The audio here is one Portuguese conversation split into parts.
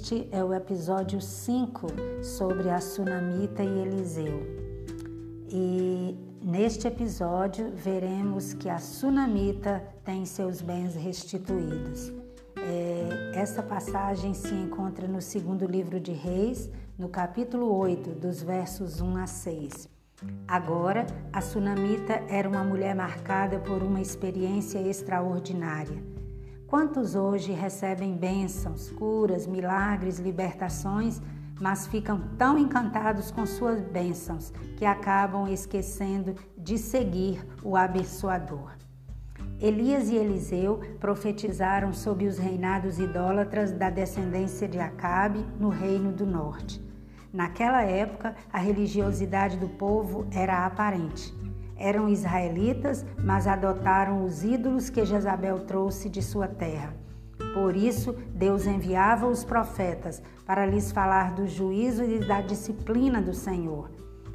Este é o episódio 5 sobre a Sunamita e Eliseu. E neste episódio veremos que a Sunamita tem seus bens restituídos. É, essa passagem se encontra no segundo livro de Reis, no capítulo 8, dos versos 1 a 6. Agora, a Sunamita era uma mulher marcada por uma experiência extraordinária Quantos hoje recebem bênçãos, curas, milagres, libertações, mas ficam tão encantados com suas bênçãos que acabam esquecendo de seguir o abençoador? Elias e Eliseu profetizaram sobre os reinados idólatras da descendência de Acabe no reino do norte. Naquela época, a religiosidade do povo era aparente. Eram israelitas, mas adotaram os ídolos que Jezabel trouxe de sua terra. Por isso, Deus enviava os profetas para lhes falar do juízo e da disciplina do Senhor.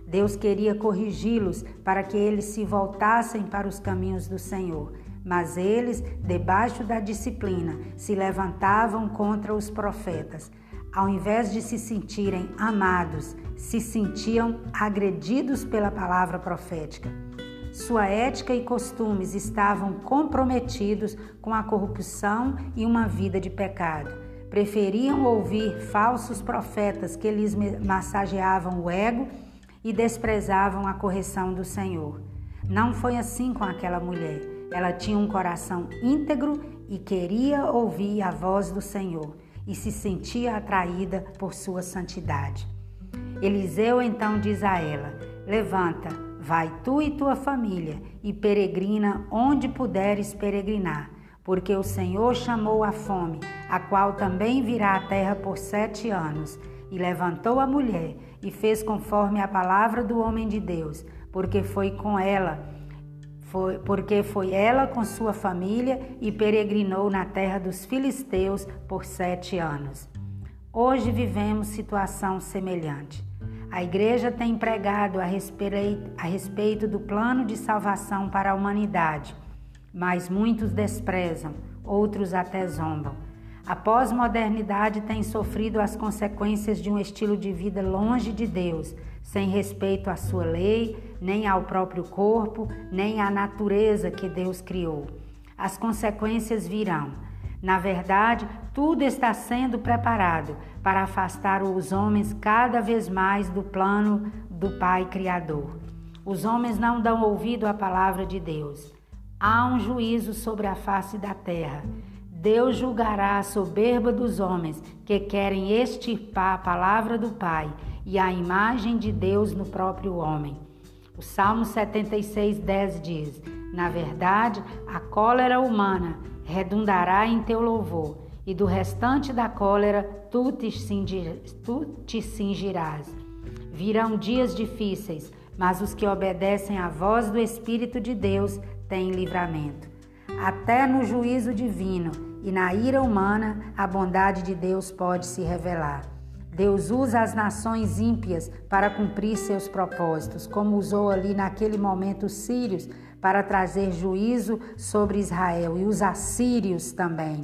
Deus queria corrigi-los para que eles se voltassem para os caminhos do Senhor. Mas eles, debaixo da disciplina, se levantavam contra os profetas. Ao invés de se sentirem amados, se sentiam agredidos pela palavra profética. Sua ética e costumes estavam comprometidos com a corrupção e uma vida de pecado. Preferiam ouvir falsos profetas que lhes massageavam o ego e desprezavam a correção do Senhor. Não foi assim com aquela mulher. Ela tinha um coração íntegro e queria ouvir a voz do Senhor e se sentia atraída por sua santidade. Eliseu então diz a ela: Levanta, Vai tu e tua família e peregrina onde puderes peregrinar, porque o Senhor chamou a fome, a qual também virá à terra por sete anos. E levantou a mulher e fez conforme a palavra do homem de Deus, porque foi com ela, foi, porque foi ela com sua família e peregrinou na terra dos filisteus por sete anos. Hoje vivemos situação semelhante. A igreja tem pregado a respeito, a respeito do plano de salvação para a humanidade, mas muitos desprezam, outros até zombam. A pós-modernidade tem sofrido as consequências de um estilo de vida longe de Deus, sem respeito à sua lei, nem ao próprio corpo, nem à natureza que Deus criou. As consequências virão. Na verdade, tudo está sendo preparado para afastar os homens cada vez mais do plano do Pai Criador. Os homens não dão ouvido à palavra de Deus. Há um juízo sobre a face da terra. Deus julgará a soberba dos homens que querem extirpar a palavra do Pai e a imagem de Deus no próprio homem. O Salmo 76, 10 diz: Na verdade, a cólera humana redundará em teu louvor, e do restante da cólera tu te, cingir, tu te cingirás. Virão dias difíceis, mas os que obedecem à voz do Espírito de Deus têm livramento. Até no juízo divino e na ira humana, a bondade de Deus pode se revelar. Deus usa as nações ímpias para cumprir seus propósitos, como usou ali naquele momento os sírios para trazer juízo sobre Israel e os assírios também.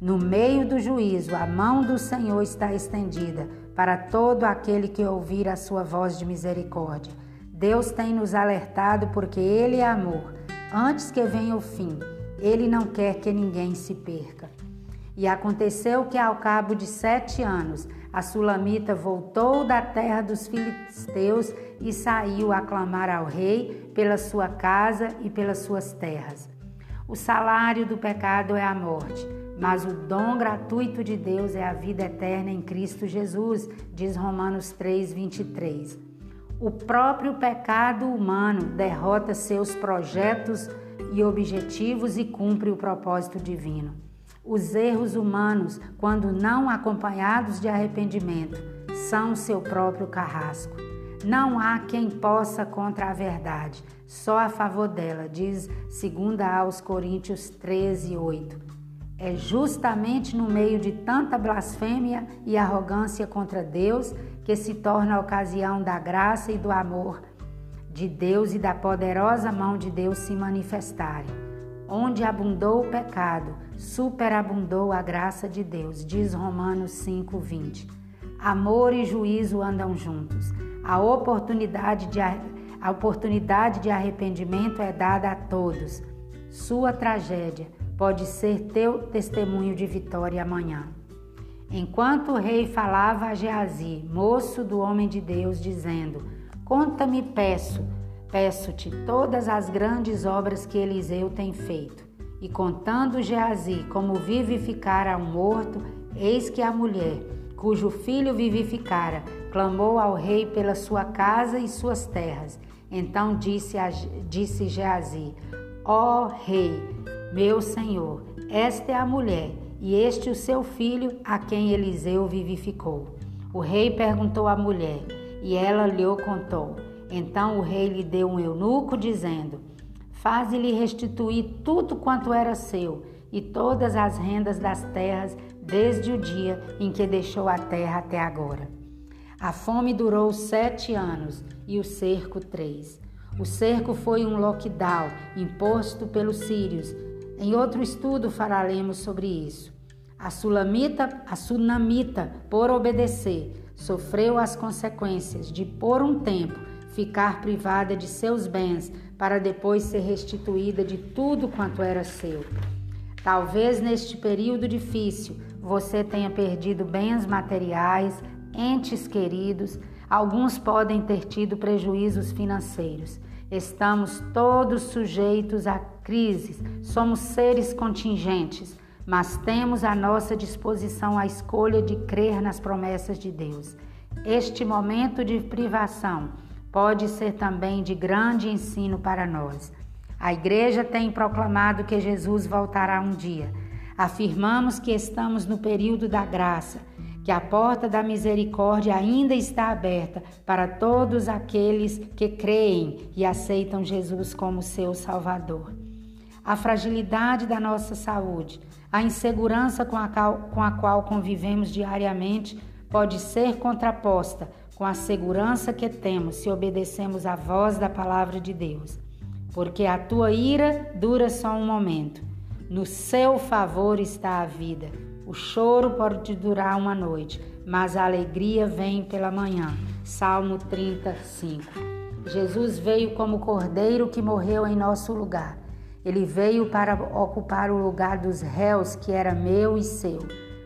No meio do juízo, a mão do Senhor está estendida para todo aquele que ouvir a sua voz de misericórdia. Deus tem nos alertado porque Ele é amor. Antes que venha o fim, Ele não quer que ninguém se perca. E aconteceu que, ao cabo de sete anos, a Sulamita voltou da terra dos filisteus e saiu a clamar ao rei pela sua casa e pelas suas terras. O salário do pecado é a morte, mas o dom gratuito de Deus é a vida eterna em Cristo Jesus, diz Romanos 3, 23. O próprio pecado humano derrota seus projetos e objetivos e cumpre o propósito divino. Os erros humanos, quando não acompanhados de arrependimento, são seu próprio carrasco. Não há quem possa contra a verdade, só a favor dela, diz 2 aos Coríntios 13, 8. É justamente no meio de tanta blasfêmia e arrogância contra Deus que se torna a ocasião da graça e do amor de Deus e da poderosa mão de Deus se manifestarem. Onde abundou o pecado, superabundou a graça de Deus, diz Romanos 5:20. Amor e juízo andam juntos. A oportunidade de a oportunidade de arrependimento é dada a todos. Sua tragédia pode ser teu testemunho de vitória amanhã. Enquanto o rei falava a Geazi, moço do homem de Deus, dizendo: Conta-me, peço, peço-te todas as grandes obras que Eliseu tem feito. E contando Geazi como vivificara um morto, eis que a mulher, cujo filho vivificara, clamou ao rei pela sua casa e suas terras. Então disse, a, disse Geazi: Ó rei, meu senhor, esta é a mulher, e este o seu filho, a quem Eliseu vivificou. O rei perguntou à mulher, e ela lhe contou. Então o rei lhe deu um eunuco, dizendo: Faze-lhe restituir tudo quanto era seu, e todas as rendas das terras, desde o dia em que deixou a terra até agora. A fome durou sete anos e o cerco três. O cerco foi um lockdown imposto pelos sírios. Em outro estudo falaremos sobre isso. A sulamita, a sunamita, por obedecer, sofreu as consequências de, por um tempo, ficar privada de seus bens para depois ser restituída de tudo quanto era seu. Talvez neste período difícil você tenha perdido bens materiais, entes queridos, alguns podem ter tido prejuízos financeiros. Estamos todos sujeitos a crises, somos seres contingentes, mas temos à nossa disposição a escolha de crer nas promessas de Deus. Este momento de privação pode ser também de grande ensino para nós. A igreja tem proclamado que Jesus voltará um dia. Afirmamos que estamos no período da graça que a porta da misericórdia ainda está aberta para todos aqueles que creem e aceitam Jesus como seu Salvador. A fragilidade da nossa saúde, a insegurança com a, qual, convivemos diariamente pode ser contraposta com a segurança que temos se obedecemos à voz da palavra de Deus. Porque a tua ira dura só um momento. No seu favor está a vida. O choro pode durar uma noite, mas a alegria vem pela manhã. Salmo 35. Jesus veio como cordeiro que morreu em nosso lugar. Ele veio para ocupar o lugar dos réus que era meu e seu.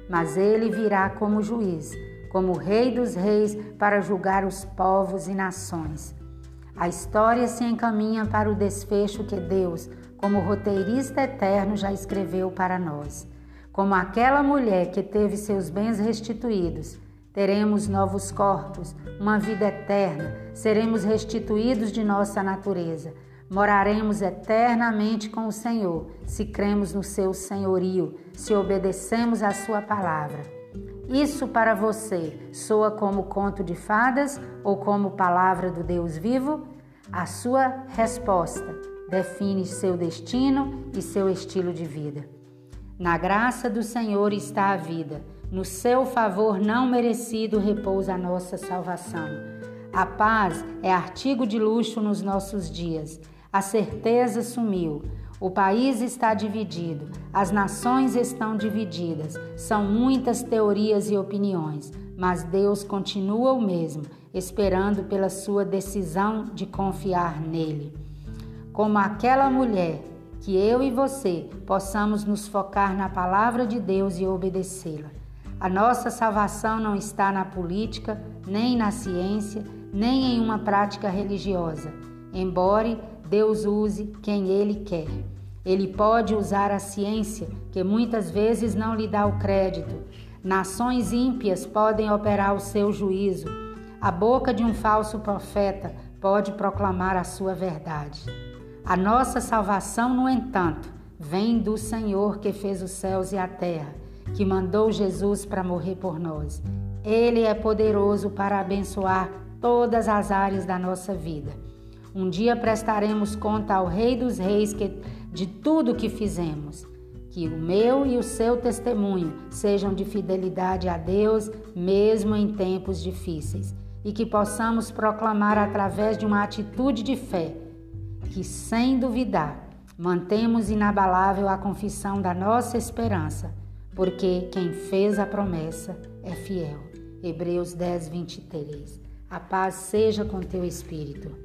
Mas ele virá como juiz, como rei dos reis, para julgar os povos e nações. A história se encaminha para o desfecho que Deus, como roteirista eterno, já escreveu para nós. Como aquela mulher que teve seus bens restituídos, teremos novos corpos, uma vida eterna, seremos restituídos de nossa natureza. Moraremos eternamente com o Senhor, se cremos no seu senhorio, se obedecemos à sua palavra. Isso para você soa como conto de fadas ou como palavra do Deus vivo? A sua resposta define seu destino e seu estilo de vida. Na graça do Senhor está a vida, no seu favor não merecido repousa a nossa salvação. A paz é artigo de luxo nos nossos dias, a certeza sumiu. O país está dividido, as nações estão divididas, são muitas teorias e opiniões, mas Deus continua o mesmo, esperando pela sua decisão de confiar nele. Como aquela mulher que eu e você possamos nos focar na palavra de Deus e obedecê-la. A nossa salvação não está na política, nem na ciência, nem em uma prática religiosa, embora Deus use quem Ele quer. Ele pode usar a ciência, que muitas vezes não lhe dá o crédito. Nações ímpias podem operar o seu juízo. A boca de um falso profeta pode proclamar a sua verdade. A nossa salvação, no entanto, vem do Senhor que fez os céus e a terra, que mandou Jesus para morrer por nós. Ele é poderoso para abençoar todas as áreas da nossa vida. Um dia prestaremos conta ao Rei dos Reis que, de tudo que fizemos. Que o meu e o seu testemunho sejam de fidelidade a Deus, mesmo em tempos difíceis, e que possamos proclamar através de uma atitude de fé que, sem duvidar, Mantemos inabalável a confissão da nossa esperança, porque quem fez a promessa é fiel. Hebreus 10, 23. A paz seja com teu espírito.